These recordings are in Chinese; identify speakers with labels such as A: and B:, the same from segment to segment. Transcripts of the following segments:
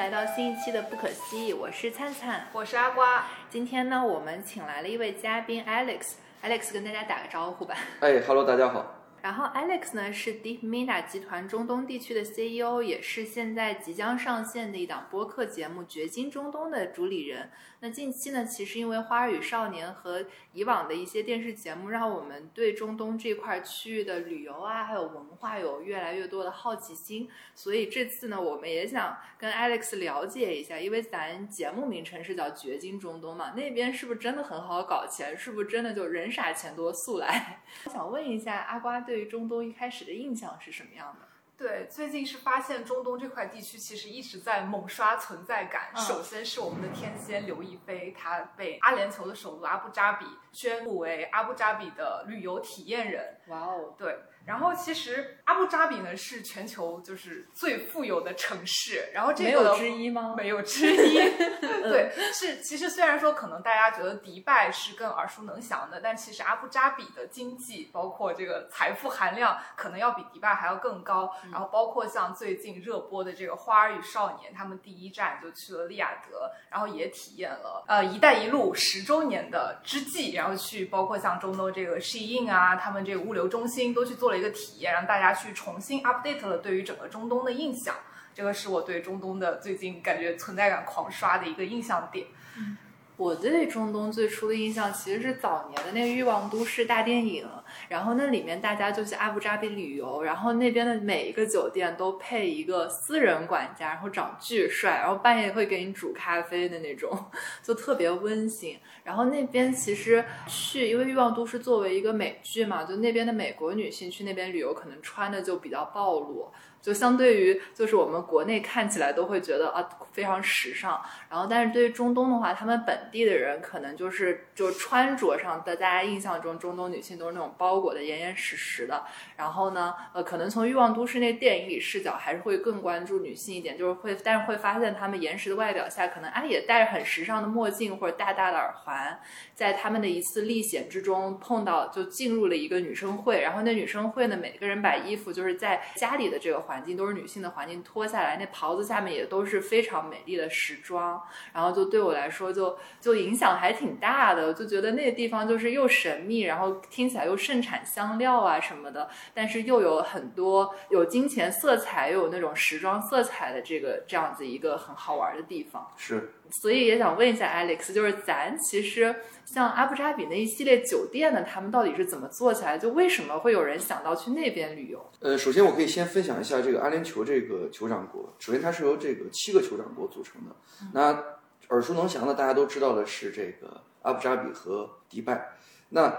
A: 来到新一期的不可思议，我是灿灿，
B: 我是阿瓜。
A: 今天呢，我们请来了一位嘉宾 Alex，Alex 跟大家打个招呼吧。
C: 哎哈喽，大家好。
A: 然后 Alex 呢是 Deep Mina 集团中东地区的 CEO，也是现在即将上线的一档播客节目《掘金中东》的主理人。那近期呢，其实因为《花儿与少年》和以往的一些电视节目，让我们对中东这块区域的旅游啊，还有文化有越来越多的好奇心。所以这次呢，我们也想跟 Alex 了解一下，因为咱节目名称是叫《掘金中东》嘛，那边是不是真的很好搞钱？是不是真的就人傻钱多速来？我想问一下阿瓜。对于中东一开始的印象是什么样的？
B: 对，最近是发现中东这块地区其实一直在猛刷存在感。首先是我们的天仙刘亦菲，她被阿联酋的首都阿布扎比宣布为阿布扎比的旅游体验人。
A: 哇哦，
B: 对。然后其实阿布扎比呢是全球就是最富有的城市，然后这个
A: 没有之一吗？
B: 没有之一。对，是其实虽然说可能大家觉得迪拜是更耳熟能详的，但其实阿布扎比的经济包括这个财富含量可能要比迪拜还要更高。然后包括像最近热播的这个《花儿与少年》，他们第一站就去了利雅得，然后也体验了呃“一带一路”十周年的之际，然后去包括像中东这个 Shein 啊，他们这个物流中心都去做。了一个体验，让大家去重新 update 了对于整个中东的印象，这个是我对中东的最近感觉存在感狂刷的一个印象点。
A: 我对中东最初的印象其实是早年的那个《欲望都市》大电影，然后那里面大家就去阿布扎比旅游，然后那边的每一个酒店都配一个私人管家，然后长巨帅，然后半夜会给你煮咖啡的那种，就特别温馨。然后那边其实去，因为《欲望都市》作为一个美剧嘛，就那边的美国女性去那边旅游，可能穿的就比较暴露。就相对于，就是我们国内看起来都会觉得啊非常时尚，然后但是对于中东的话，他们本地的人可能就是就穿着上的，大家印象中中东女性都是那种包裹的严严实实的，然后呢，呃，可能从欲望都市那电影里视角还是会更关注女性一点，就是会，但是会发现她们严实的外表下，可能啊也戴着很时尚的墨镜或者大大的耳环，在他们的一次历险之中碰到就进入了一个女生会，然后那女生会呢，每个人把衣服就是在家里的这个。环境都是女性的环境，脱下来那袍子下面也都是非常美丽的时装，然后就对我来说就就影响还挺大的，就觉得那个地方就是又神秘，然后听起来又盛产香料啊什么的，但是又有很多有金钱色彩又有那种时装色彩的这个这样子一个很好玩的地方。
C: 是。
A: 所以也想问一下 Alex，就是咱其实像阿布扎比那一系列酒店呢，他们到底是怎么做起来？就为什么会有人想到去那边旅游？
C: 呃，首先我可以先分享一下这个阿联酋这个酋长国。首先它是由这个七个酋长国组成的。那耳熟能详的大家都知道的是这个阿布扎比和迪拜。那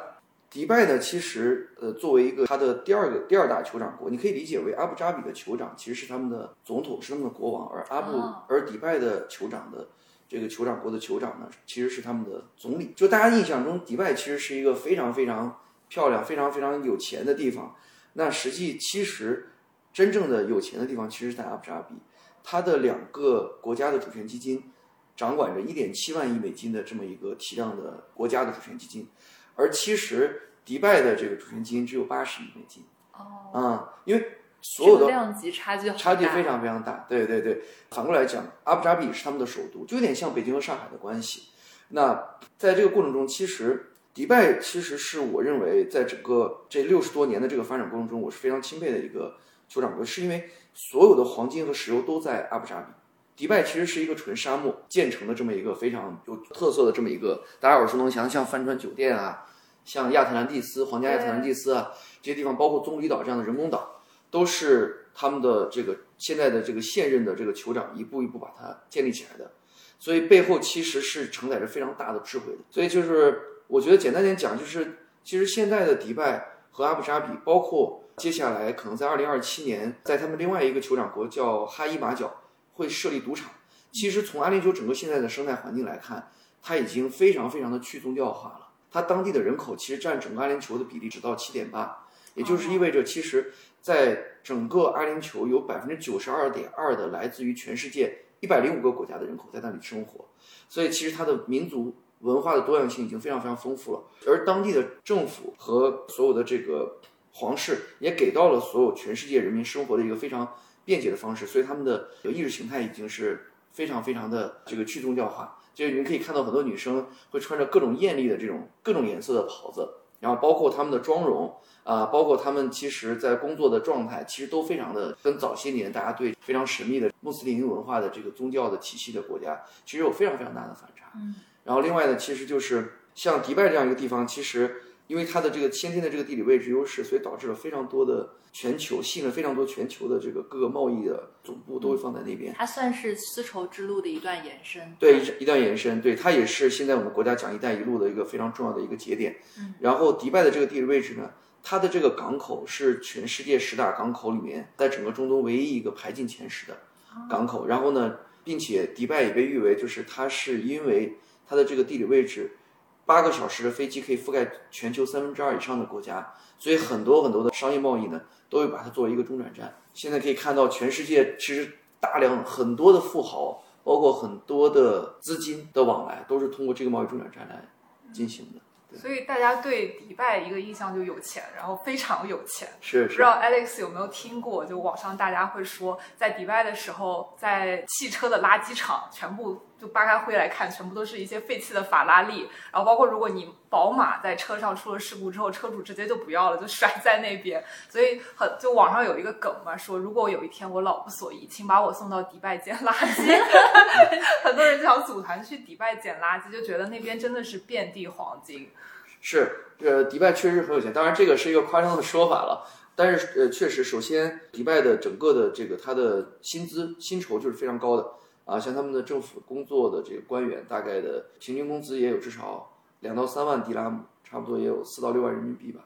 C: 迪拜呢，其实呃作为一个它的第二个第二大酋长国，你可以理解为阿布扎比的酋长其实是他们的总统，是他们的国王，而阿布而迪拜的酋长的。这个酋长国的酋长呢，其实是他们的总理。就大家印象中，迪拜其实是一个非常非常漂亮、非常非常有钱的地方。那实际其实真正的有钱的地方，其实在阿布扎比。它的两个国家的主权基金掌管着一点七万亿美金的这么一个体量的国家的主权基金，而其实迪拜的这个主权基金只有八十亿美金。
A: 哦，
C: 啊，因为。所有的
A: 量级差距
C: 差距非常非常大，对对对。反过来讲，阿布扎比是他们的首都，就有点像北京和上海的关系。那在这个过程中，其实迪拜其实是我认为在整个这六十多年的这个发展过程中，我是非常钦佩的一个酋长国，是因为所有的黄金和石油都在阿布扎比。迪拜其实是一个纯沙漠建成的这么一个非常有特色的这么一个大家耳熟能详，像帆船酒店啊，像亚特兰蒂斯皇家亚特兰蒂斯啊这些地方，包括棕榈岛这样的人工岛。都是他们的这个现在的这个现任的这个酋长一步一步把它建立起来的，所以背后其实是承载着非常大的智慧的。所以就是我觉得简单点讲，就是其实现在的迪拜和阿布扎比，包括接下来可能在二零二七年，在他们另外一个酋长国叫哈伊马角会设立赌场。其实从阿联酋整个现在的生态环境来看，它已经非常非常的去宗教化了。它当地的人口其实占整个阿联酋的比例只到七点八，也就是意味着其实。在整个阿联酋，有百分之九十二点二的来自于全世界一百零五个国家的人口在那里生活，所以其实它的民族文化的多样性已经非常非常丰富了。而当地的政府和所有的这个皇室也给到了所有全世界人民生活的一个非常便捷的方式，所以他们的意识形态已经是非常非常的这个去宗教化。就是你可以看到很多女生会穿着各种艳丽的这种各种颜色的袍子，然后包括他们的妆容啊，包括他们其实在工作的状态，其实都非常的跟早些年大家对非常神秘的穆斯林文化的这个宗教的体系的国家，其实有非常非常大的反差。
A: 嗯，
C: 然后另外呢，其实就是像迪拜这样一个地方，其实因为它的这个先天的这个地理位置优势，所以导致了非常多的全球吸引了非常多全球的这个各个贸易的总部都会放在那边。
A: 它算是丝绸之路的一段延伸。
C: 对一一段延伸，对它也是现在我们国家讲“一带一路”的一个非常重要的一个节点。
A: 嗯，
C: 然后迪拜的这个地理位置呢，它的这个港口是全世界十大港口里面，在整个中东唯一一个排进前十的港口。然后呢，并且迪拜也被誉为，就是它是因为它的这个地理位置，八个小时的飞机可以覆盖全球三分之二以上的国家，所以很多很多的商业贸易呢，都会把它作为一个中转站。现在可以看到，全世界其实大量很多的富豪，包括很多的资金的往来，都是通过这个贸易中转站来进行的。
B: 所以大家对迪拜一个印象就有钱，然后非常有钱。
C: 是是
B: 不知道 Alex 有没有听过？就网上大家会说，在迪拜的时候，在汽车的垃圾场全部就扒开灰来看，全部都是一些废弃的法拉利，然后包括如果你宝马在车上出了事故之后，车主直接就不要了，就甩在那边。所以很就网上有一个梗嘛，说如果有一天我老不所依，请把我送到迪拜捡垃圾。很多人就想组团去迪拜捡垃圾，就觉得那边真的是遍地黄金。
C: 是，呃，迪拜确实很有钱，当然这个是一个夸张的说法了。但是呃，确实，首先迪拜的整个的这个它的薪资薪酬就是非常高的啊，像他们的政府工作的这个官员，大概的平均工资也有至少两到三万迪拉姆，差不多也有四到六万人民币吧。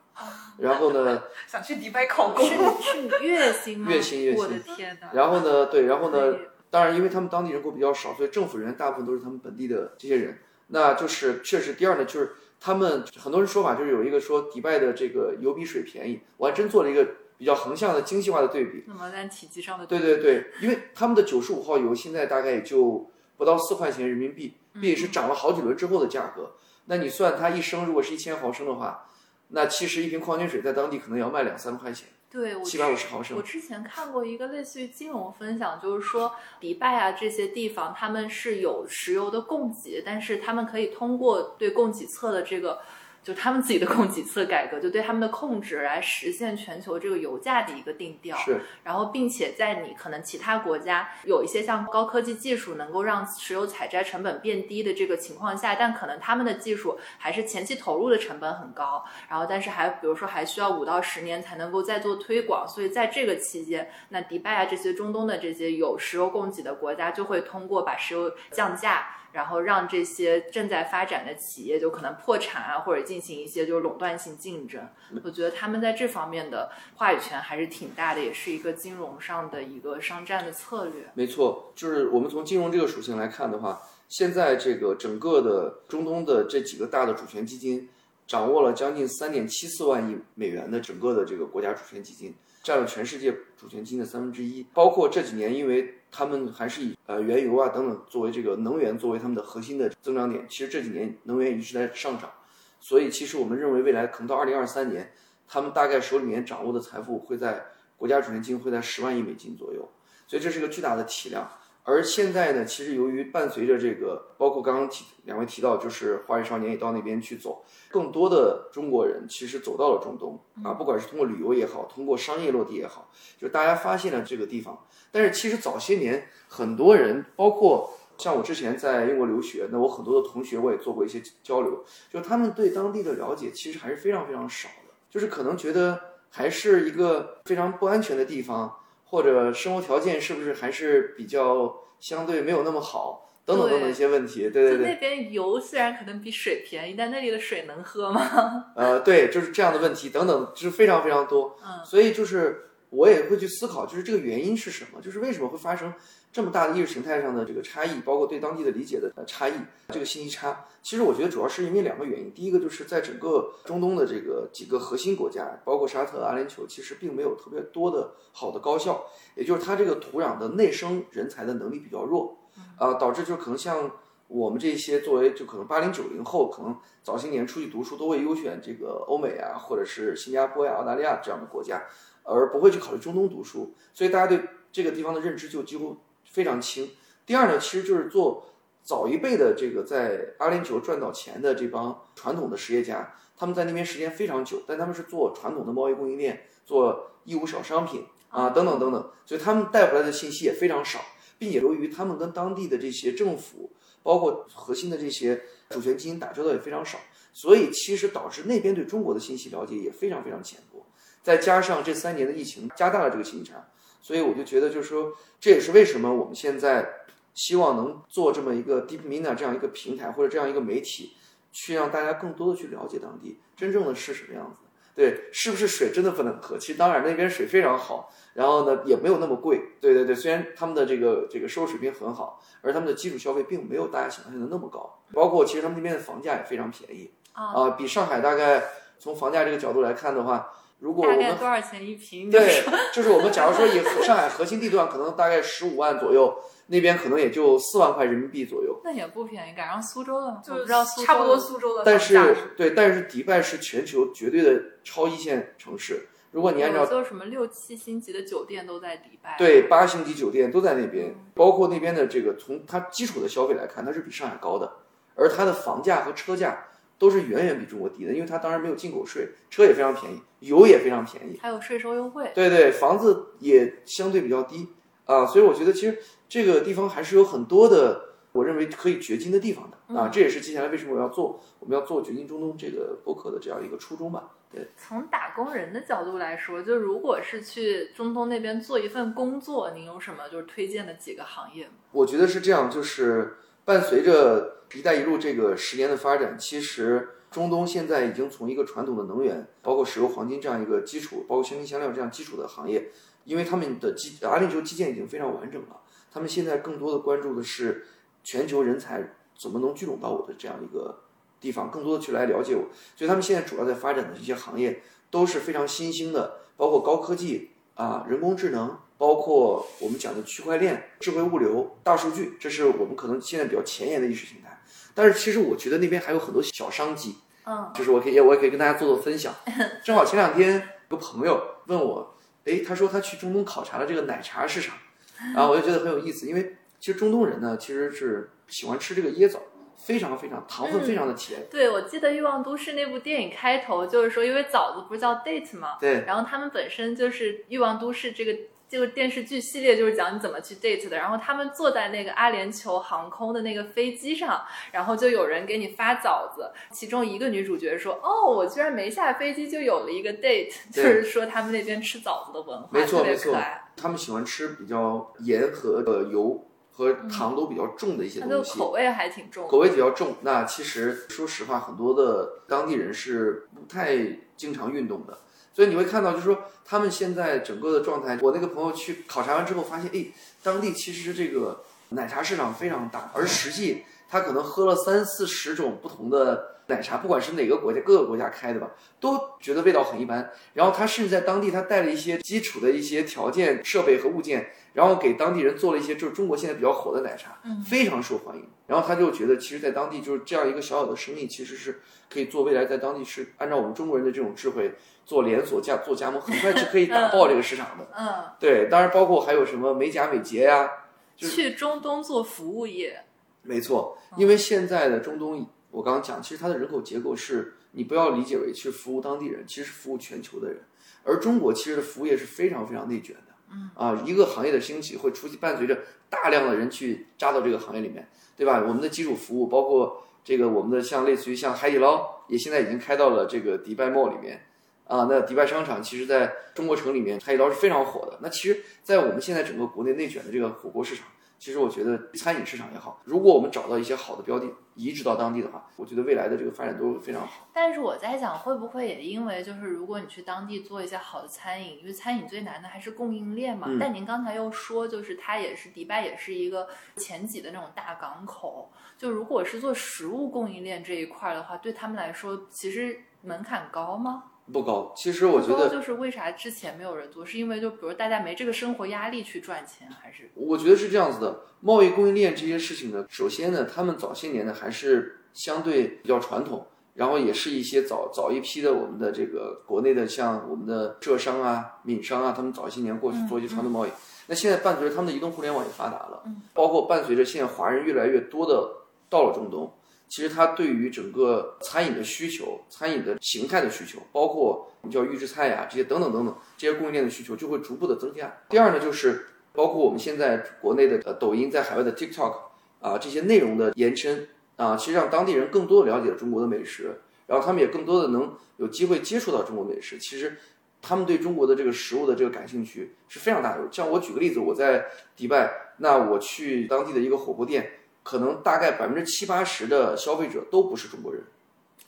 C: 然后呢，
B: 想去迪拜考公，
A: 是是月薪吗？
C: 月薪月薪
A: 我的天哪！
C: 然后呢，对，然后呢，当然因为他们当地人口比较少，所以政府人员大部分都是他们本地的这些人。那就是确实，第二呢，就是他们很多人说法就是有一个说迪拜的这个油比水便宜，我还真做了一个比较横向的精细化的对比。
A: 那么在体积上的
C: 对对对，因为他们的九十五号油现在大概也就不到四块钱人民币，并且是涨了好几轮之后的价格。那你算它一升如果是一千毫升的话，那其实一瓶矿泉水在当地可能要卖两三块钱，
A: 对我
C: 七百五十毫升
A: 我。之前看过一个类似于金融分享，就是说迪拜啊这些地方，他们是有石油的供给，但是他们可以通过对供给侧的这个。就他们自己的供给侧改革，就对他们的控制来实现全球这个油价的一个定调。
C: 是
A: 然后，并且在你可能其他国家有一些像高科技技术能够让石油采摘成本变低的这个情况下，但可能他们的技术还是前期投入的成本很高，然后但是还比如说还需要五到十年才能够再做推广，所以在这个期间，那迪拜啊这些中东的这些有石油供给的国家就会通过把石油降价。然后让这些正在发展的企业就可能破产啊，或者进行一些就是垄断性竞争。我觉得他们在这方面的话语权还是挺大的，也是一个金融上的一个商战的策略。
C: 没错，就是我们从金融这个属性来看的话，现在这个整个的中东的这几个大的主权基金，掌握了将近三点七四万亿美元的整个的这个国家主权基金，占了全世界主权金的三分之一。包括这几年，因为他们还是以呃原油啊等等作为这个能源作为他们的核心的增长点，其实这几年能源一直在上涨，所以其实我们认为未来可能到二零二三年，他们大概手里面掌握的财富会在国家主权金会在十万亿美金左右。所以这是一个巨大的体量。而现在呢，其实由于伴随着这个，包括刚刚提两位提到，就是华语少年也到那边去走，更多的中国人其实走到了中东啊，不管是通过旅游也好，通过商业落地也好，就大家发现了这个地方。但是其实早些年很多人，包括像我之前在英国留学，那我很多的同学我也做过一些交流，就他们对当地的了解其实还是非常非常少的，就是可能觉得还是一个非常不安全的地方。或者生活条件是不是还是比较相对没有那么好，等等等等一些问题，对对对，
A: 就那边油虽然可能比水便宜，但那里的水能喝吗？
C: 呃，对，就是这样的问题等等，就是非常非常多。
A: 嗯，
C: 所以就是我也会去思考，就是这个原因是什么？就是为什么会发生这么大的意识形态上的这个差异，包括对当地的理解的呃差异，这个信息差。其实我觉得主要是因为两个原因，第一个就是在整个中东的这个几个核心国家，包括沙特、阿联酋，其实并没有特别多的好的高校，也就是它这个土壤的内生人才的能力比较弱，啊、导致就可能像我们这些作为就可能八零九零后，可能早些年出去读书都会优选这个欧美啊，或者是新加坡呀、澳大利亚这样的国家，而不会去考虑中东读书，所以大家对这个地方的认知就几乎非常轻。第二呢，其实就是做早一辈的这个在阿联酋赚到钱的这帮传统的实业家，他们在那边时间非常久，但他们是做传统的贸易供应链，做义乌小商品啊等等等等，所以他们带回来的信息也非常少，并且由于他们跟当地的这些政府，包括核心的这些主权基金打交道也非常少。所以其实导致那边对中国的信息了解也非常非常浅薄，再加上这三年的疫情加大了这个信息差，所以我就觉得就是说，这也是为什么我们现在希望能做这么一个 Deep Mina 这样一个平台或者这样一个媒体，去让大家更多的去了解当地真正的是什么样子。对，是不是水真的不能喝？其实当然那边水非常好，然后呢也没有那么贵。对对对，虽然他们的这个这个收入水平很好，而他们的基础消费并没有大家想象的那么高，包括其实他们那边的房价也非常便宜。啊，比上海大概从房价这个角度来看的话，如果我们
A: 多少钱一平？
C: 对，就是我们假如说以上海核心地段，可能大概十五万左右，那边可能也就四万块人民币左右。
A: 那也不便宜，赶上苏州了，
B: 就
A: 知道
B: 差不多苏州的。
C: 但是对，但是迪拜是全球绝对的超一线城市。如果你按照
A: 就什么六七星级的酒店都在迪拜，
C: 对，八星级酒店都在那边，包括那边的这个从它基础的消费来看，它是比上海高的，而它的房价和车价。都是远远比中国低的，因为它当然没有进口税，车也非常便宜，油也非常便宜，
A: 还有税收优惠。
C: 对对，房子也相对比较低啊，所以我觉得其实这个地方还是有很多的，我认为可以掘金的地方的啊。这也是接下来为什么我要做我们要做掘金中东这个博客的这样一个初衷吧。对，
A: 从打工人的角度来说，就如果是去中东那边做一份工作，您有什么就是推荐的几个行业吗？
C: 我觉得是这样，就是伴随着。“一带一路”这个十年的发展，其实中东现在已经从一个传统的能源，包括石油、黄金这样一个基础，包括香精香料这样基础的行业，因为他们的基阿联酋基建已经非常完整了，他们现在更多的关注的是全球人才怎么能聚拢到我的这样一个地方，更多的去来了解我，所以他们现在主要在发展的这些行业都是非常新兴的，包括高科技啊、人工智能。包括我们讲的区块链、智慧物流、大数据，这是我们可能现在比较前沿的意识形态。但是其实我觉得那边还有很多小商机，
A: 嗯，
C: 就是我可以，我也可以跟大家做做分享。正好前两天有个朋友问我，哎，他说他去中东考察了这个奶茶市场，然后我就觉得很有意思，因为其实中东人呢其实是喜欢吃这个椰枣。非常非常糖分非常的甜。
A: 对，我记得《欲望都市》那部电影开头就是说，因为枣子不是叫 date 吗？
C: 对。
A: 然后他们本身就是《欲望都市》这个。这个电视剧系列就是讲你怎么去 date 的，然后他们坐在那个阿联酋航空的那个飞机上，然后就有人给你发枣子，其中一个女主角说：“哦，我居然没下飞机就有了一个 date。”就是说他们那边吃枣子的文化
C: 没错
A: 没错，
C: 他们喜欢吃比较盐和呃油和糖都比较重的一些东
A: 西，口味还挺重，
C: 口味比较重。那其实说实话，很多的当地人是不太经常运动的。所以你会看到，就是说他们现在整个的状态。我那个朋友去考察完之后，发现，诶，当地其实这个奶茶市场非常大，而实际他可能喝了三四十种不同的奶茶，不管是哪个国家、各个国家开的吧，都觉得味道很一般。然后他甚至在当地，他带了一些基础的一些条件、设备和物件，然后给当地人做了一些就是中国现在比较火的奶茶，非常受欢迎。然后他就觉得，其实，在当地就是这样一个小小的生意，其实是可以做未来在当地是按照我们中国人的这种智慧。做连锁加做加盟，很快就可以打爆这个市场的。
A: 嗯，
C: 对，当然包括还有什么美甲美睫呀，
A: 去中东做服务业。
C: 没错，因为现在的中东，我刚刚讲，其实它的人口结构是你不要理解为去服务当地人，其实是服务全球的人。而中国其实的服务业是非常非常内卷的。
A: 嗯，
C: 啊，一个行业的兴起会出现伴随着大量的人去扎到这个行业里面，对吧？我们的基础服务包括这个我们的像类似于像海底捞，也现在已经开到了这个迪拜 mall 里面。啊，那迪拜商场其实在中国城里面，海底捞是非常火的。那其实，在我们现在整个国内内卷的这个火锅市场，其实我觉得餐饮市场也好，如果我们找到一些好的标的，移植到当地的话，我觉得未来的这个发展都非常好。
A: 但是我在想，会不会也因为就是如果你去当地做一些好的餐饮，因为餐饮最难的还是供应链嘛。但您刚才又说，就是它也是迪拜也是一个前几的那种大港口，就如果是做食物供应链这一块的话，对他们来说，其实门槛高吗？
C: 不高，其实我觉得
A: 就是为啥之前没有人做，是因为就比如大家没这个生活压力去赚钱，还是？
C: 我觉得是这样子的，贸易供应链这些事情呢，首先呢，他们早些年呢还是相对比较传统，然后也是一些早早一批的我们的这个国内的像我们的浙商啊、闽商啊，他们早些年过去做一些传统贸易，那现在伴随着他们的移动互联网也发达了，包括伴随着现在华人越来越多的到了中东，其实它对于整个餐饮的需求、餐饮的形态的需求，包括我们叫预制菜呀这些等等等等这些供应链的需求就会逐步的增加。第二呢，就是包括我们现在国内的呃抖音在海外的 TikTok 啊这些内容的延伸啊，其实让当地人更多的了解了中国的美食，然后他们也更多的能有机会接触到中国美食。其实他们对中国的这个食物的这个感兴趣是非常大的。像我举个例子，我在迪拜，那我去当地的一个火锅店，可能大概百分之七八十的消费者都不是中国人，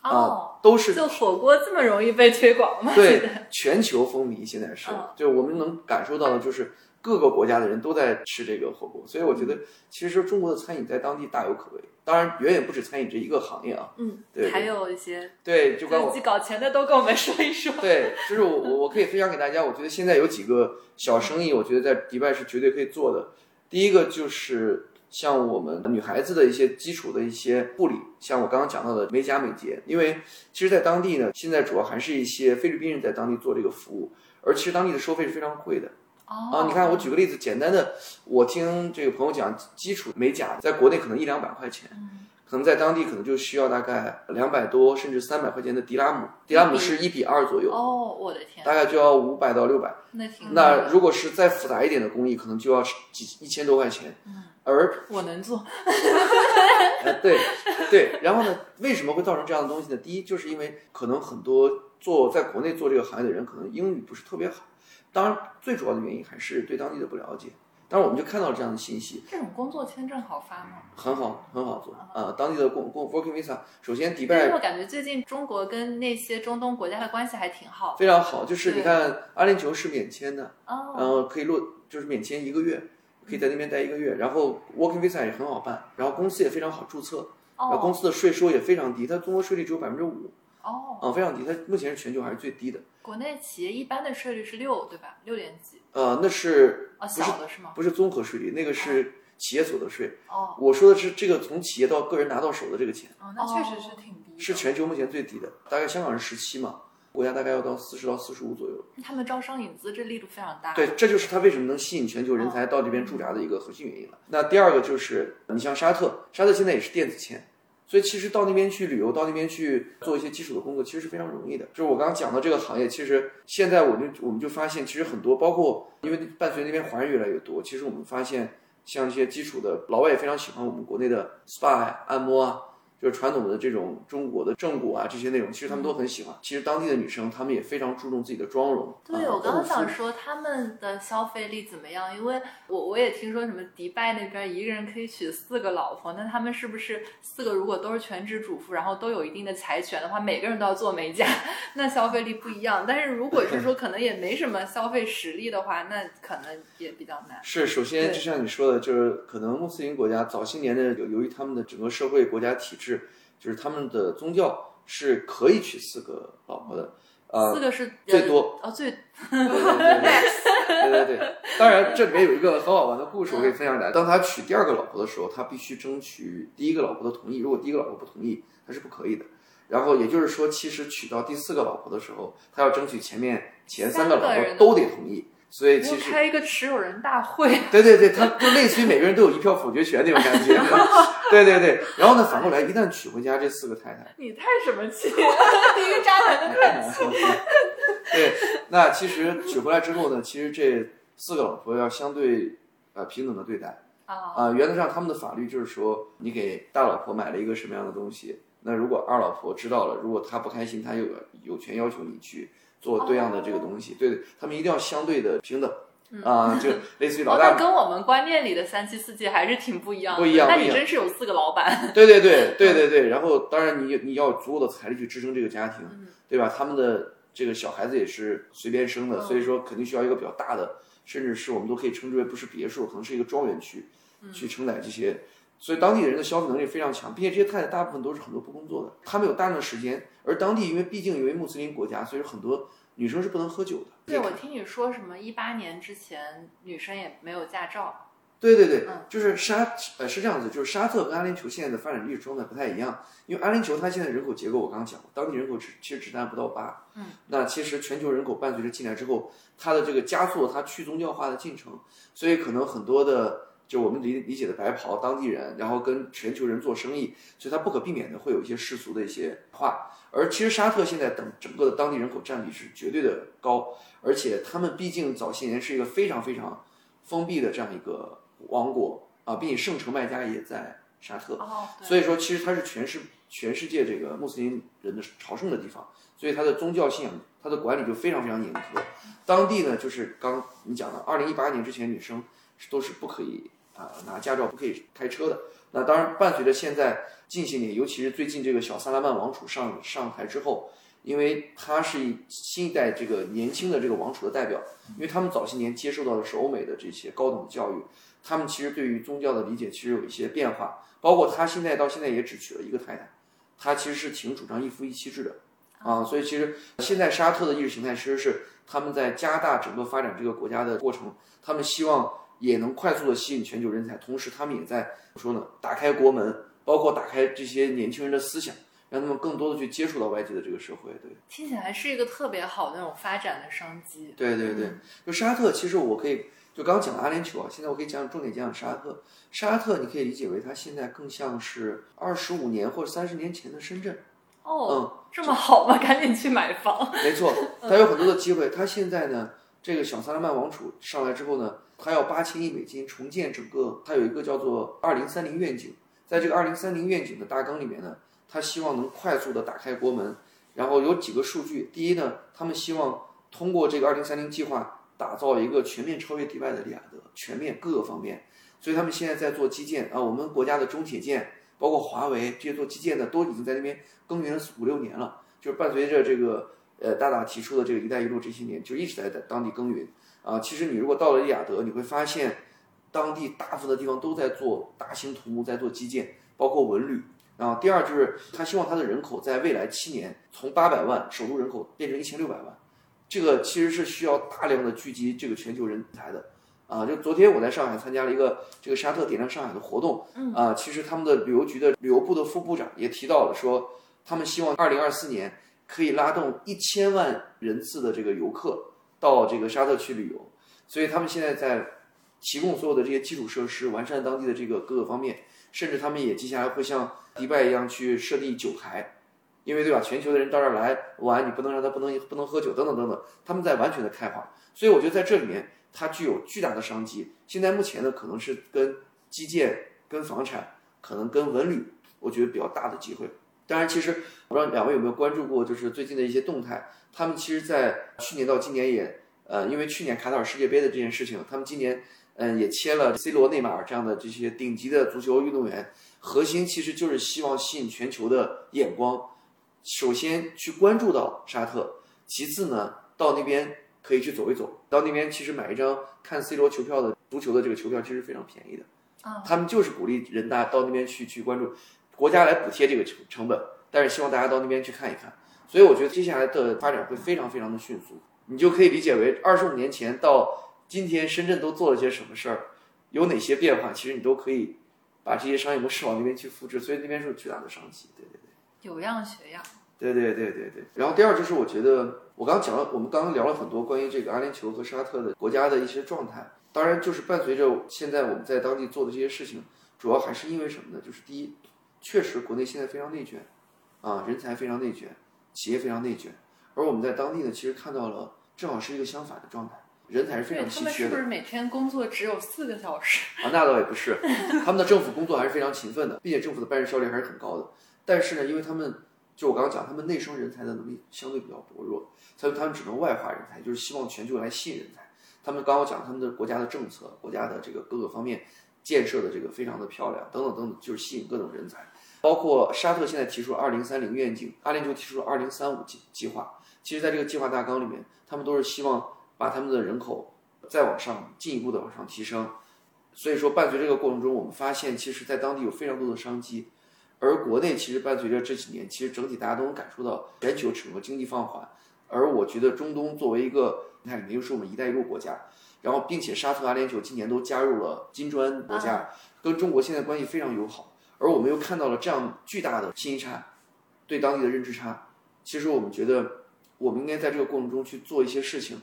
A: 哦，
C: 都是
A: 就火锅这么容易被推广吗？
C: 对全球风靡。现在是
A: 嗯，
C: 就我们能感受到的就是各个国家的人都在吃这个火锅，所以我觉得其实中国的餐饮在当地大有可为。当然，远远不止餐饮这一个行业啊。
A: 嗯，
C: 对
A: 还有一些
C: 对，就跟我
A: 自己搞钱的都跟我们说一说。
C: 对，就是我我我可以分享给大家，我觉得现在有几个小生意，我觉得在迪拜是绝对可以做的。第一个就是像我们女孩子的一些基础的一些护理，像我刚刚讲到的美甲美睫，因为其实，在当地呢，现在主要还是一些菲律宾人在当地做这个服务，而其实当地的收费是非常贵的。
A: 哦
C: 啊，你看，我举个例子，简单的，我听这个朋友讲，基础美甲在国内可能一两百块钱，可能在当地可能就需要大概两百多甚至三百块钱的迪拉姆，迪拉姆是一比二左右，
A: 哦，我的天，
C: 大概就要五百到六百。
A: 那挺
C: 那如果是再复杂一点的工艺，可能就要几一千多块钱。而
A: 我能做，
C: 呃，对对，然后呢，为什么会造成这样的东西呢？第一，就是因为可能很多做在国内做这个行业的人，可能英语不是特别好。当然，最主要的原因还是对当地的不了解。当然，我们就看到了这样的信息，
A: 这种工作签证好发吗？
C: 很好，很好做。呃，当地的工工 working visa，首先迪
A: 因为
C: 拜
A: 我感觉最近中国跟那些中东国家的关系还挺好。
C: 非常好，就是你看阿联酋是免签的，
A: 哦，
C: 然后可以落就是免签一个月，可以在那边待一个月，然后 working visa 也很好办，然后公司也非常好注册，然后公
A: 哦，
C: 司的税收也非常低，它综合税率只有百分之五，
A: 哦，
C: 啊，非常低，它目前是全球还是最低的。
A: 国内企业一般的税率是六，对吧？六点几？
C: 呃，那是
A: 哦，
C: 不是
A: 小的是吗？
C: 不是综合税率，那个是企业所得税。
A: 哦，
C: 我说的是这个从企业到个人拿到手的这个钱，
B: 哦，那确实是挺低的。
C: 是全球目前最低的，大概香港是十七嘛，国家大概要到四十到四十五左右。
A: 他们招商引资这力度非常大。
C: 对，这就是它为什么能吸引全球人才到这边驻扎的一个核心原因了。那第二个就是你像沙特，沙特现在也是电子签，所以其实到那边去旅游，到那边去做一些基础的工作，其实是非常容易的。就是我刚刚讲到这个行业，其实现在我就我们就发现，其实很多包括因为伴随那边华人越来越多，其实我们发现像一些基础的老外也非常喜欢我们国内的 SPA、按摩啊。就是传统的这种中国的正骨啊这些内容，其实他们都很喜欢。其实当地的女生，她们也非常注重自己的妆容。
A: 对，
C: 啊
A: 我刚刚想说他们的消费力怎么样，因为我我也听说什么迪拜那边一个人可以娶四个老婆，那他们是不是四个如果都是全职主妇，然后都有一定的财权的话，每个人都要做美甲，那消费力不一样。但是如果是说可能也没什么消费实力的话，那可能也比较难。
C: 是，首先就像你说的，就是可能穆斯林国家早些年的由由于他们的整个社会国家体制，就是他们的宗教是可以娶四个老婆的，呃，
A: 四个是
C: 最多
A: 哦，最
C: 对对对对对对对。当然，这里面有一个很好玩的故事，我可以分享给大家。当他娶第二个老婆的时候，他必须争取第一个老婆的同意，如果第一个老婆不同意，他是不可以的。然后也就是说，其实娶到第四个老婆的时候，他要争取前面前三个老婆都得同意。所以其实
A: 开一个持有人大会，
C: 对对对，他就类似于每个人都有一票否决权那种感觉。对对对，然后呢，反过来一旦娶回家这四个太太，
A: 你太什么气了，一个渣男的客气。
C: 对，那其实娶回来之后呢，其实这四个老婆要相对呃平等的对待
A: 啊，
C: 啊、原则上他们的法律就是说，你给大老婆买了一个什么样的东西，那如果二老婆知道了，如果她不开心，她有有权要求你去做对样的这个东西，对他们一定要相对的平等啊、就类似于老
A: 哦，
C: 大
A: 那跟我们观念里的三妻四妾还是挺不一样的。
C: 不一样
A: 那真是有四个老板。
C: 对对对对对对，然后当然你你要有足够的财力去支撑这个家庭，对吧？他们的这个小孩子也是随便生的，所以说肯定需要一个比较大的，甚至是我们都可以称之为不是别墅，可能是一个庄园区，去承载这些。所以当地人的消费能力非常强，并且这些太太大部分都是很多不工作的，他们有大量的时间，而当地因为毕竟因为穆斯林国家，所以很多女生是不能喝酒的。
A: 对，我听你说什么一八年之前女生也没有驾照，
C: 对对对
A: 嗯，
C: 就是沙呃是这样子，就是沙特跟阿联酋现在的发展历史状态不太一样，因为阿联酋它现在人口结构我刚刚讲过，当地人口只其实只占不到八，
A: 嗯，
C: 那其实全球人口伴随着进来之后，它的这个加速了它去宗教化的进程，所以可能很多的就我们理理解的白袍当地人，然后跟全球人做生意，所以它不可避免的会有一些世俗的一些化，而其实沙特现在等整个的当地人口占比是绝对的高，而且他们毕竟早些年是一个非常非常封闭的这样一个王国啊，并且圣城麦加也在沙特，
A: 哦，
C: 所以说其实它是全世全世界这个穆斯林人的朝圣的地方，所以它的宗教信仰它的管理就非常非常严格。当地呢，就是刚你讲的，二零一八年之前女生都是不可以啊、拿驾照不可以开车的。那当然，伴随着现在近些年，尤其是最近这个小萨拉曼王储上上台之后，因为他是一新一代这个年轻的这个王储的代表，因为他们早些年接受到的是欧美的这些高等教育，他们其实对于宗教的理解其实有一些变化，包括他现在到现在也只娶了一个太太，他其实是挺主张一夫一妻制的啊，所以其实现在沙特的意识形态其实是他们在加大整个发展这个国家的过程，他们希望也能快速的吸引全球人才，同时他们也在怎么说呢，打开国门，包括打开这些年轻人的思想，让他们更多的去接触到外界的这个社会，对。
A: 听起来是一个特别好的那种发展的商机。
C: 对对对，就沙特，其实我可以就刚刚讲了阿联酋啊，现在我可以讲重点讲讲沙特。沙特你可以理解为它现在更像是二十五年或者三十年前的深圳。
A: 哦，嗯这么好吗？赶紧去买房。
C: 没错，它有很多的机会。它现在呢，这个小萨勒曼王储上来之后呢，他要八千亿美金重建整个，它有一个叫做二零三零愿景，在这个二零三零愿景的大纲里面呢，他希望能快速的打开国门，然后有几个数据。第一呢，他们希望通过这个二零三零计划，打造一个全面超越迪拜的利雅得，全面各个方面。所以他们现在在做基建啊，我们国家的中铁建，包括华为这些做基建的，都已经在那边耕耘了五六年了。就是伴随着这个呃大大提出的这个“一带一路”这些年，就一直在在当地耕耘啊。其实你如果到了利雅得，你会发现当地大部分的地方都在做大型土木，在做基建，包括文旅。然后第二就是他希望他的人口在未来七年从八百万首都人口变成一千六百万，这个其实是需要大量的聚集这个全球人才的。啊，就昨天我在上海参加了一个这个沙特点亮上海的活动，啊，其实他们的旅游局的旅游部的副部长也提到了说，他们希望二零二四年可以拉动一千万人次的这个游客到这个沙特去旅游，所以他们现在在提供所有的这些基础设施，完善当地的这个各个方面，甚至他们也接下来会像迪拜一样去设立酒台，因为对吧，全球的人到这儿来玩，你不能让他不能不能喝酒等等等等，他们在完全的开化，所以我觉得在这里面它具有巨大的商机。现在目前呢，可能是跟基建、跟房产，可能跟文旅，我觉得比较大的机会。当然，其实我不知道两位有没有关注过，就是最近的一些动态。他们其实，在去年到今年也，呃，因为去年卡塔尔世界杯的这件事情，他们今年，嗯、也签了 C 罗、内马尔这样的这些顶级的足球运动员。核心其实就是希望吸引全球的眼光，首先去关注到沙特，其次呢，到那边可以去走一走，到那边其实买一张看 C 罗球票的足球的这个球票其实非常便宜的。
A: 啊，
C: 他们就是鼓励人大到那边去去关注，国家来补贴这个成成本，但是希望大家到那边去看一看。所以我觉得接下来的发展会非常非常的迅速，你就可以理解为二十五年前到今天深圳都做了些什么事儿，有哪些变化，其实你都可以把这些商业模式往那边去复制，所以那边是有巨大的商机。对对对。
A: 有样学样。
C: 对对对对对。然后第二就是我觉得我刚刚讲了，我们刚刚聊了很多关于这个阿联酋和沙特的国家的一些状态。当然，就是伴随着现在我们在当地做的这些事情，主要还是因为什么呢？就是第一，确实国内现在非常内卷，啊，人才非常内卷，企业非常内卷，而我们在当地呢，其实看到了正好是一个相反的状态，人才是非常稀缺的
A: 他们是不。是每天工作只有四个小时？
C: 啊，那倒也不是，他们的政府工作还是非常勤奋的，并且政府的办事效率还是很高的。但是呢，因为他们就我刚刚讲，他们内生人才的能力相对比较薄弱，所以他们只能外化人才，就是希望全球来吸引人才。他们刚刚讲他们的国家的政策、国家的这个各个方面建设的这个非常的漂亮，等等等等，就是吸引各种人才。包括沙特现在提出了二零三零愿景，阿联酋提出了二零三五计计划。其实，在这个计划大纲里面，他们都是希望把他们的人口再往上进一步的往上提升。所以说，伴随这个过程中，我们发现，其实，在当地有非常多的商机，而国内其实伴随着这几年，其实整体大家都能感受到全球整个经济放缓。而我觉得中东作为一个，你看里面又是我们“一带一路”国家，然后并且沙特、阿联酋今年都加入了金砖国家，跟中国现在关系非常友好。而我们又看到了这样巨大的信息差，对当地的认知差。其实我们觉得，我们应该在这个过程中去做一些事情，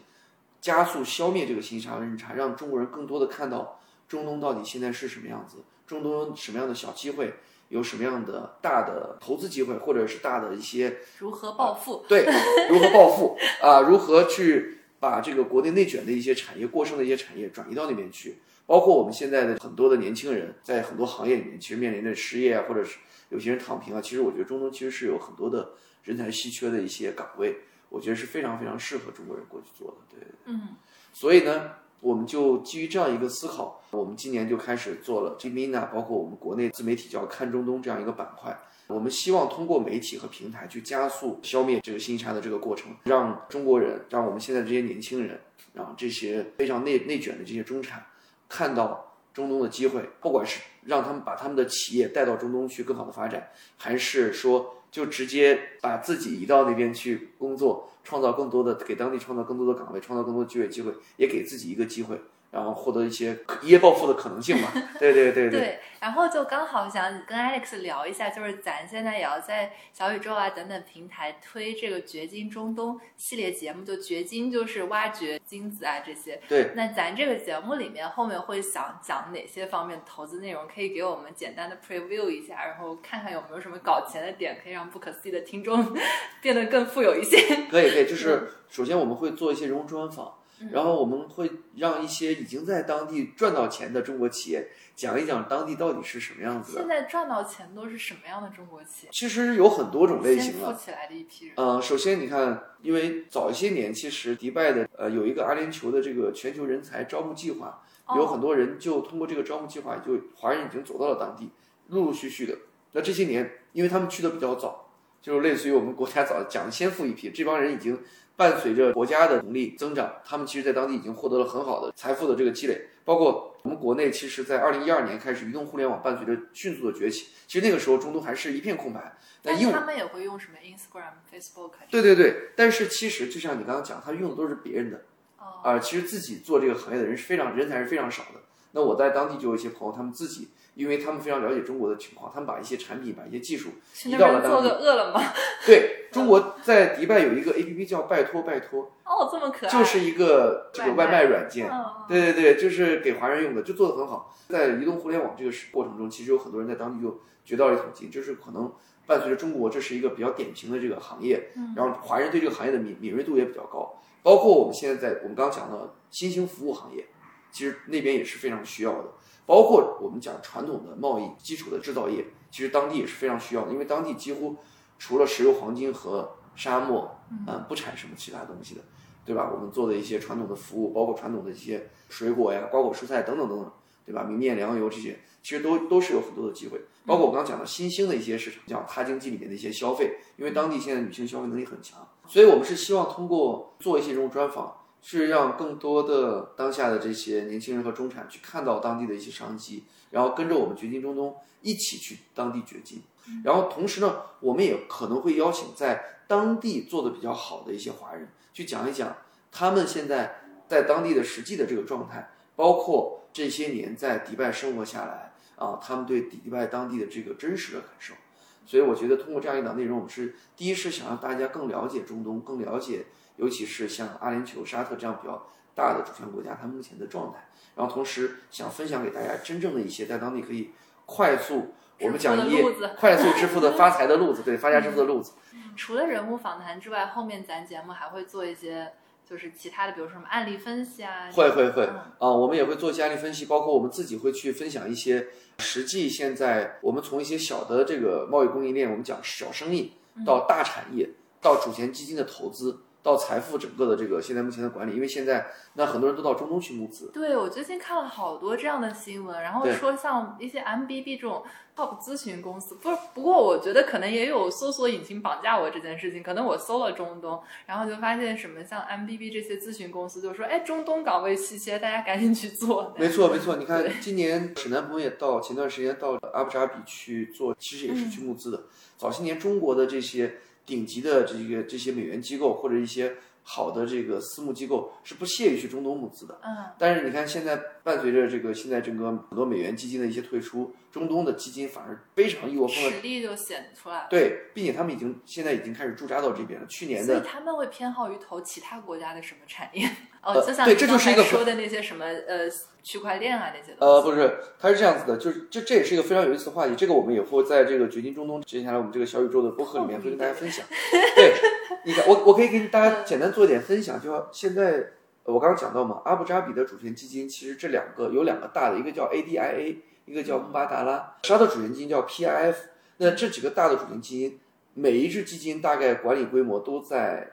C: 加速消灭这个信息差和认知差，让中国人更多的看到中东到底现在是什么样子，中东有什么样的小机会，有什么样的大的投资机会，或者是大的一些
A: 如何暴富？
C: 对，如何暴富啊？如何去把这个国内内卷的一些产业、过剩的一些产业转移到那边去？包括我们现在的很多的年轻人，在很多行业里面，其实面临着失业啊，或者是有些人躺平啊。其实我觉得中东其实是有很多的人才稀缺的一些岗位，我觉得是非常非常适合中国人过去做的。对，
A: 嗯，
C: 所以呢，我们就基于这样一个思考，我们今年就开始做了 Gmina，包括我们国内自媒体叫看中东这样一个板块。我们希望通过媒体和平台去加速消灭这个信息差的这个过程，让中国人，让我们现在这些年轻人，让这些非常内内卷的这些中产。看到中东的机会，不管是让他们把他们的企业带到中东去更好的发展，还是说就直接把自己移到那边去工作，创造更多的给当地创造更多的岗位，创造更多的就业机会，也给自己一个机会。然后获得一些一夜暴富的可能性嘛？对对对
A: 对。然后就刚好想跟 Alex 聊一下，就是咱现在也要在小宇宙啊等等平台推这个掘金中东系列节目，就掘金就是挖掘金子啊这些。
C: 对。
A: 那咱这个节目里面后面会想讲哪些方面投资内容？可以给我们简单的 preview 一下，然后看看有没有什么搞钱的点，可以让不可思议的听众 变得更富有一些。
C: 可以可以，就是首先我们会做一些人物专访。然后我们会让一些已经在当地赚到钱的中国企业讲一讲当地到底是什么样子的。
A: 现在赚到钱都是什么样的中国企业？
C: 其实有很多种类型
A: 了。起来的一批人。
C: 嗯，首先你看，因为早一些年，其实迪拜的呃有一个阿联酋的这个全球人才招募计划，有很多人就通过这个招募计划，就华人已经走到了当地，陆陆续续的。那这些年，因为他们去的比较早，就是类似于我们国家早讲先富一批，这帮人已经。伴随着国家的能力增长，他们其实，在当地已经获得了很好的财富的这个积累。包括我们国内，其实，在二零一二年开始，移动互联网伴随着迅速的崛起。其实那个时候，中东还是一片空白。
A: 但他们也会用什么 Instagram、Facebook？
C: 对对对。但是其实，就像你刚刚讲，他用的都是别人的。
A: 哦。
C: 啊，其实自己做这个行业的人是非常人才是非常少的。那我在当地就有一些朋友，他们自己。因为他们非常了解中国的情况，他们把一些产品、把一些技术移到了当地。
A: 做个饿了么。
C: 对中国在迪拜有一个 A P P 叫拜托拜托。
A: 哦，这么可爱。
C: 就是一个这个外卖软件。对对对，就是给华人用的，就做的很好。在移动互联网这个过程中，其实有很多人在当地就掘到了一桶金，就是可能伴随着中国，这是一个比较典型的这个行业。然后华人对这个行业的敏敏锐度也比较高，包括我们现在在我们刚刚讲的新兴服务行业，其实那边也是非常需要的。包括我们讲传统的贸易基础的制造业，其实当地也是非常需要的，因为当地几乎除了石油、黄金和沙漠，嗯，不产什么其他东西的，对吧？我们做的一些传统的服务，包括传统的一些水果呀、瓜果蔬菜等等等等，对吧？米面粮油这些，其实都都是有很多的机会。包括我刚刚讲的新兴的一些市场，像他经济里面的一些消费，因为当地现在女性消费能力很强，所以我们是希望通过做一些这种专访。是让更多的当下的这些年轻人和中产去看到当地的一些商机，然后跟着我们掘金中东一起去当地掘金。然后同时呢，我们也可能会邀请在当地做的比较好的一些华人去讲一讲他们现在在当地的实际的这个状态，包括这些年在迪拜生活下来啊，他们对迪拜当地的这个真实的感受。所以我觉得通过这样一档内容，我们是第一是想让大家更了解中东，更了解。尤其是像阿联酋、沙特这样比较大的主权国家，它目前的状态，然后同时想分享给大家真正的一些在当地可以快速，我们讲一快速致富的发财的路子，对发家致富的路子。
A: 除了人物访谈之外，后面咱节目还会做一些就是其他的，比如说什么案例分析啊。
C: 会会会啊，我们也会做一些案例分析，包括我们自己会去分享一些实际现在我们从一些小的这个贸易供应链，我们讲小生意到大产业到主权基金的投资。到财富整个的这个现在目前的管理，因为现在那很多人都到中东去募资。
A: 对，我最近看了好多这样的新闻，然后说像一些 MBB 这种 top 咨询公司，不是不过我觉得可能也有搜索引擎绑架我这件事情，可能我搜了中东，然后就发现什么像 MBB 这些咨询公司就说，哎，中东岗位稀缺，大家赶紧去做。
C: 没错没错，你看今年沈南鹏也到前段时间到阿布扎比去做，其实也是去募资的。早些年中国的这些。顶级的这个这些美元机构或者一些好的这个私募机构是不屑于去中东募资的。
A: 嗯，
C: 但是你看，现在伴随着这个现在整个很多美元基金的一些退出，中东的基金反而非常一窝蜂的
A: 实力就显出来了。
C: 对，并且他们已经现在已经开始驻扎到这边了。去年
A: 所以
C: 的
A: 他们会偏好于投其他国家的什么产业？哦，
C: 呃
A: 就像你
C: 对这就是一个
A: 说的那些什么呃区块链啊那些东西。
C: 呃，不是，它是这样子的，就是这这也是一个非常有意思的话题，这个我们也会在这个掘金中东接下来我们这个小宇宙的播客里面会跟大家分享。对，你看，我我可以给大家简单做一点分享，就现在呃我刚刚讲到嘛，阿布扎比的主权基金其实这两个有两个大的，一个叫 ADIA，一个叫穆巴达拉，沙特主权基金叫 PIF。那这几个大的主权基金，每一只基金大概管理规模都在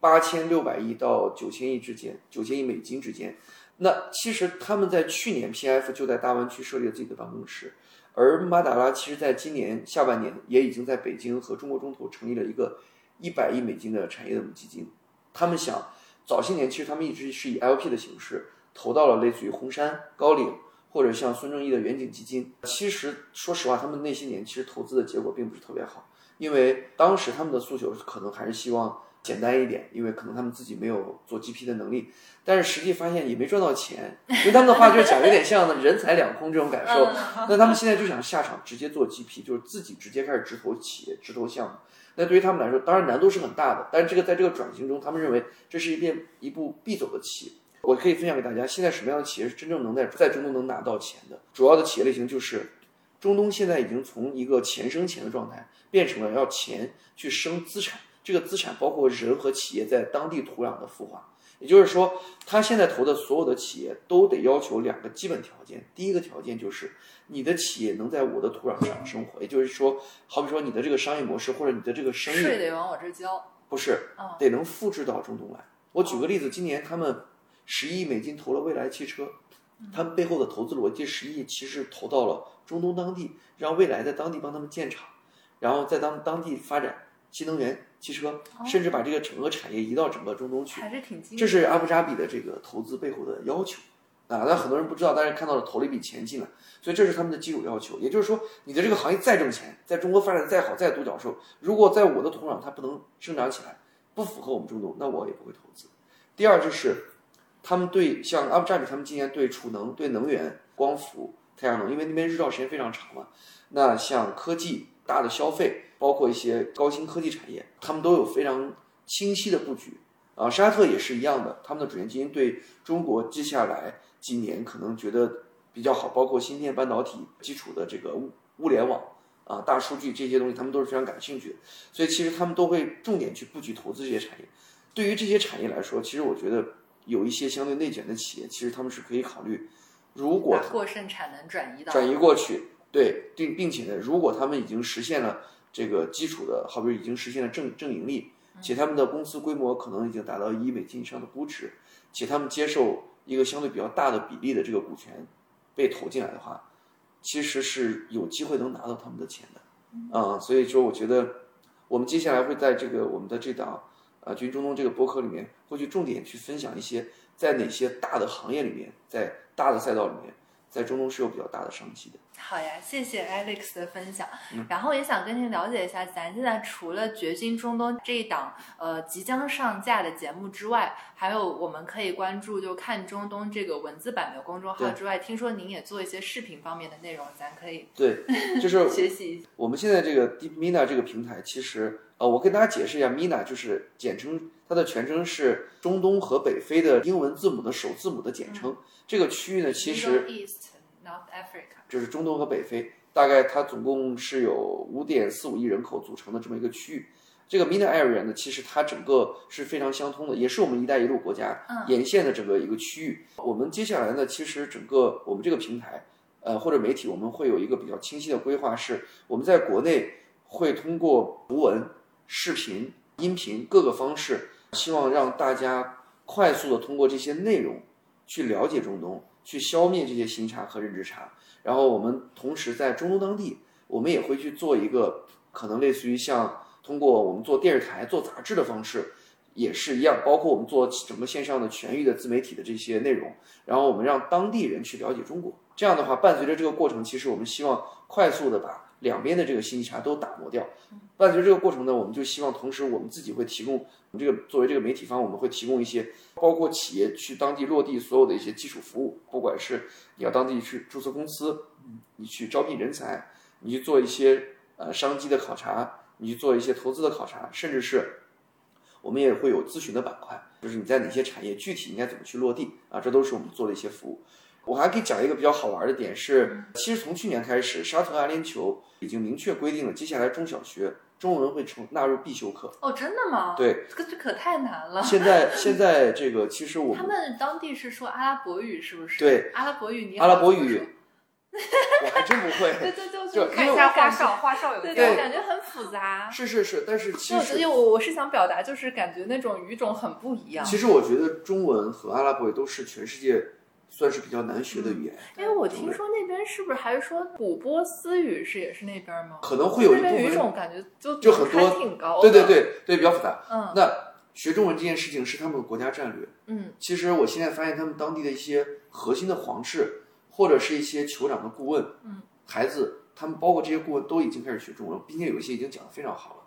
C: 八千六百亿到九千亿之间，九千亿美金之间。那其实他们在去年 PF 就在大湾区设立了自己的办公室，而马达拉其实在今年下半年也已经在北京和中国中投成立了一个一百亿美金的产业的母基金。他们想早些年其实他们一直是以 LP 的形式投到了类似于红杉、高瓴或者像孙正义的远景基金。其实说实话，他们那些年其实投资的结果并不是特别好，因为当时他们的诉求可能还是希望简单一点，因为可能他们自己没有做 GP 的能力。但是实际发现也没赚到钱，因为他们的话就是讲有点像人财两空这种感受。那他们现在就想下场直接做 GP，就是自己直接开始直投企业、直投项目。那对于他们来说，当然难度是很大的，但是这个在这个转型中，他们认为这是一遍一步必走的棋。我可以分享给大家，现在什么样的企业是真正能在在中东能拿到钱的？主要的企业类型就是，中东现在已经从一个钱生钱的状态，变成了要钱去生资产。这个资产包括人和企业在当地土壤的孵化。也就是说，他现在投的所有的企业都得要求两个基本条件。第一个条件就是你的企业能在我的土壤上生活，也就是说，好比说你的这个商业模式或者你的这个生意
A: 税得往我这儿交。
C: 不是
A: 嗯，
C: 得能复制到中东来。我举个例子，今年他们十亿美金投了蔚来汽车，他们背后的投资逻辑十亿其实投到了中东当地，让蔚来在当地帮他们建厂，然后在当当地发展新能源汽车，甚至把这个整个产业移到整个中东去。
A: 还是挺。
C: 这是阿布扎比的这个投资背后的要求啊，那很多人不知道，但是看到了投了一笔钱进来，所以这是他们的基础要求。也就是说，你的这个行业再挣钱，在中国发展得再好，再独角兽，如果在我的土壤它不能生长起来，不符合我们中东，那我也不会投资。第二就是，他们对像阿布扎比，他们今年对储能、对能源、光伏、太阳能，因为那边日照时间非常长嘛，那像科技、大的消费，包括一些高新科技产业，他们都有非常清晰的布局。啊，沙特也是一样的，他们的主权基金对中国接下来几年可能觉得比较好，包括芯片、半导体基础的这个物物联网啊、大数据这些东西，他们都是非常感兴趣的，所以其实他们都会重点去布局投资这些产业。对于这些产业来说，其实我觉得有一些相对内卷的企业，其实他们是可以考虑，如果
A: 过剩产能转移到
C: 转移过去，对，并并且呢，如果他们已经实现了这个基础的，好比已经实现了正正盈利，且他们的公司规模可能已经达到一亿美金以上的估值，且他们接受一个相对比较大的比例的这个股权被投进来的话，其实是有机会能拿到他们的钱的，啊、所以说我觉得我们接下来会在这个我们的这档啊军中东这个播客里面，会去重点去分享一些在哪些大的行业里面，在大的赛道里面，在中东是有比较大的商机的。
A: 好呀，谢谢 Alex 的分享。
C: 嗯
A: 然后也想跟您了解一下，咱现在除了《掘金中东》这一档呃即将上架的节目之外，还有我们可以关注就看中东这个文字版的公众号之外，听说您也做一些视频方面的内容，咱可以
C: 对，就是
A: 学习一下。
C: 我们现在这个 Deep Mina 这个平台，其实呃，我跟大家解释一下，Mina 就是简称，它的全称是中东和北非的英文字母的首字母的简称。这个区域呢，其实
A: Middle East, North Africa。
C: 就是中东和北非，大概它总共是有五点四五亿人口组成的这么一个区域。这个 Mina area 呢，其实它整个是非常相通的，也是我们“一带一路”国家沿线的整个一个区域。我们接下来呢，其实整个我们这个平台，呃，或者媒体，我们会有一个比较清晰的规划，是我们在国内会通过图文、视频、音频各个方式，希望让大家快速的通过这些内容去了解中东，去消灭这些新差和认知差。然后我们同时在中东当地，我们也会去做一个可能类似于像通过我们做电视台、做杂志的方式，也是一样，包括我们做整个线上的全域的自媒体的这些内容，然后我们让当地人去了解中国。这样的话，伴随着这个过程，其实我们希望快速的把两边的这个信息差都打磨掉。伴随这个过程呢，我们就希望同时我们自己会提供，我们这个作为这个媒体方，我们会提供一些包括企业去当地落地所有的一些基础服务，不管是你要当地去注册公司，你去招聘人才，你去做一些呃商机的考察，你去做一些投资的考察，甚至是我们也会有咨询的板块，就是你在哪些产业具体应该怎么去落地啊，这都是我们做的一些服务。我还可以讲一个比较好玩的点是，其实从去年开始，沙特阿联酋已经明确规定了，接下来中小学中文会成纳入必修课。
A: 哦，真的吗？
C: 对，
A: 这这可太难了。
C: 现在现在这个其实我
A: 他们当地是说阿拉伯语，是不是？
C: 对，
A: 阿拉伯语你
C: 阿拉伯
A: 好
C: 语，我还真不会。
A: 对 对对，
C: 就
B: 看一下花哨，花哨有
A: 对感觉很复杂。
C: 是是是，但是其实
A: 得我我是想表达，就是感觉那种语种很不一样。
C: 其实我觉得中文和阿拉伯语都是全世界算是比较难学的语言，
A: 因为我听说那边是不是还说古波斯语是也是那边吗？
C: 可能会有一
A: 那边语种感觉就
C: 就很多
A: 挺高的。
C: 对对，对对，比较复杂。
A: 嗯
C: 那学中文这件事情是他们的国家战略。
A: 嗯
C: 其实我现在发现他们当地的一些核心的皇室，或者是一些酋长的顾问，
A: 嗯，
C: 孩子，他们包括这些顾问都已经开始学中文，并且有一些已经讲得非常好了。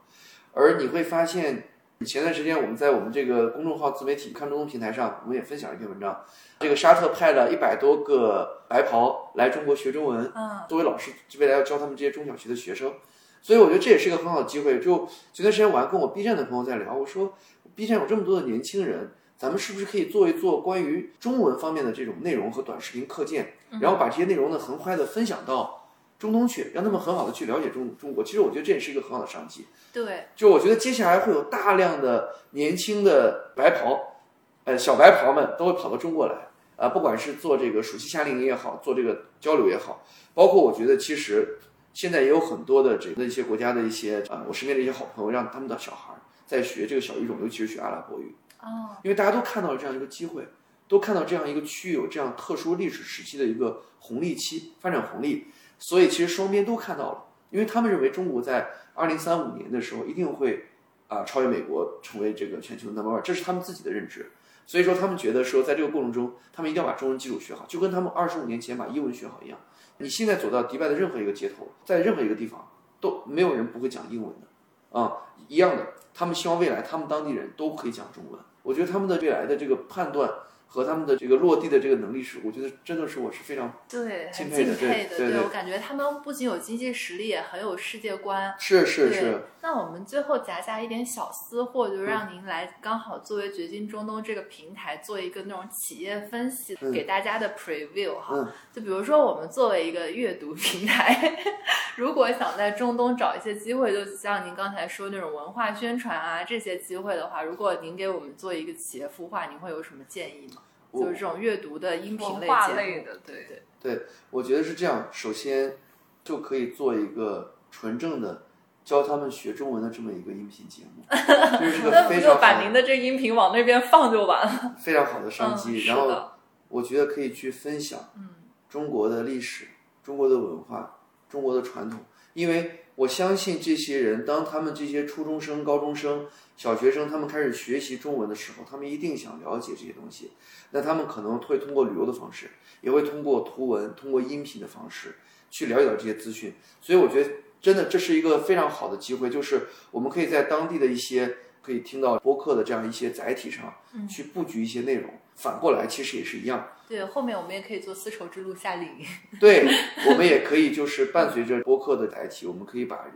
C: 而你会发现，前段时间我们在我们这个公众号自媒体看中东平台上，我们也分享了一篇文章，这个沙特派了一百多个白袍来中国学中文，
A: 嗯
C: 作为老师，未来要教他们这些中小学的学生。所以我觉得这也是一个很好的机会。就前段时间我还跟我 B 站的朋友在聊，我说 B 站有这么多的年轻人，咱们是不是可以做一做关于中文方面的这种内容和短视频课件，然后把这些内容呢很快的分享到中东去，让他们很好的去了解中中国。其实我觉得这也是一个很好的商机。
A: 对，
C: 就我觉得接下来会有大量的年轻的白袍，呃，小白袍们都会跑到中国来，啊、不管是做这个暑期夏令营也好，做这个交流也好，包括我觉得其实现在也有很多的这个一些国家的一些啊、我身边的一些好朋友，让他们的小孩儿在学这个小语种，尤其是学阿拉伯语，
A: 哦，
C: 因为大家都看到了这样一个机会，都看到这样一个区域有这样特殊历史时期的一个红利期发展红利，所以其实双边都看到了，因为他们认为中国在二零三五年的时候一定会啊超越美国，成为这个全球 number one，这是他们自己的认知。所以说，他们觉得说，在这个过程中，他们一定要把中文基础学好，就跟他们二十五年前把英文学好一样。你现在走到迪拜的任何一个街头，在任何一个地方，都没有人不会讲英文的，啊，一样的。他们希望未来他们当地人都可以讲中文。我觉得他们的未来的这个判断和他们的这个落地的这个能力是，我觉得真的是我是非常
A: 对，很
C: 敬佩的。对对对
A: 我感觉他们不仅有经济实力，也很有世界观。
C: 是是是，
A: 那我们最后夹杂一点小私货，就让您来刚好作为掘金中东这个平台做一个那种企业分析，
C: 嗯
A: 给大家的 preview 哈。
C: 嗯
A: 就比如说我们作为一个阅读平台，如果想在中东找一些机会，就像您刚才说那种文化宣传啊这些机会的话，如果您给我们做一个企业孵化，您会有什么建议吗？
C: 我
A: 就是这种阅读的音频类节目
B: 类的，对
A: 对
C: 对，我觉得是这样。首先就可以做一个纯正的教他们学中文的这么一个音频节目，这是个非常好
A: 把您的这音频往那边放就完了？
C: 非常好的商机。
A: 嗯
C: 然后我觉得可以去分享
A: 嗯
C: 中国的历史、中国的文化、中国的传统，因为我相信这些人，当他们这些初中生、高中生、小学生，他们开始学习中文的时候，他们一定想了解这些东西。那他们可能会通过旅游的方式，也会通过图文、通过音频的方式去了解到这些资讯。所以我觉得，真的这是一个非常好的机会，就是我们可以在当地的一些可以听到播客的这样一些载体上，去布局一些内容。反过来，其实也是一样。
A: 对，后面我们也可以做丝绸之路夏令营。
C: 对，我们也可以就是伴随着播客的载体，我们可以把人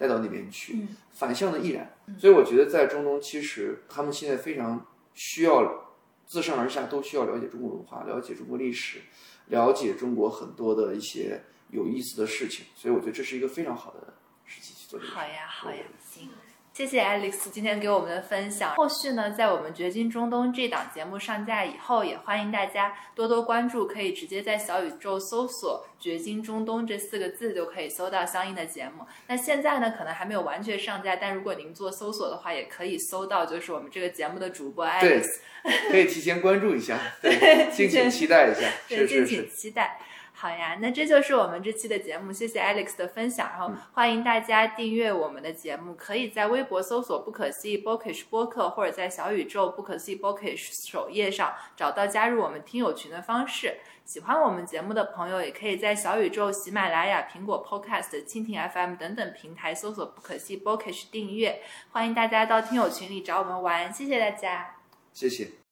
C: 带到那边去，
A: 嗯
C: 反向的亦然。所以我觉得在中东，其实他们现在非常需要自上而下都需要了解中国文化，了解中国历史，了解中国很多的一些有意思的事情。所以我觉得这是一个非常好的时机去做这个。
A: 好呀，好呀，行。谢谢 Alex 今天给我们的分享。后续呢，在我们《掘金中东》这档节目上架以后，也欢迎大家多多关注，可以直接在小宇宙搜索“掘金中东”这四个字，就可以搜到相应的节目。那现在呢，可能还没有完全上架，但如果您做搜索的话，也可以搜到，就是我们这个节目的主播
C: 对
A: Alex。
C: 可以提前关注一下，对，敬请期待一下。
A: 对，
C: 是
A: 敬请。期待。好呀，那这就是我们这期的节目，谢谢 Alex 的分享。然后欢迎大家订阅我们的节目，可以在微博搜索“不可思议 Bookish 播客”，或者在小宇宙“不可思议 Bookish” 首页上找到加入我们听友群的方式。喜欢我们节目的朋友，也可以在小宇宙、喜马拉雅、苹果 Podcast、蜻蜓 FM 等等平台搜索“不可思议 Bookish” 订阅。欢迎大家到听友群里找我们玩，谢谢大家。
C: 谢谢。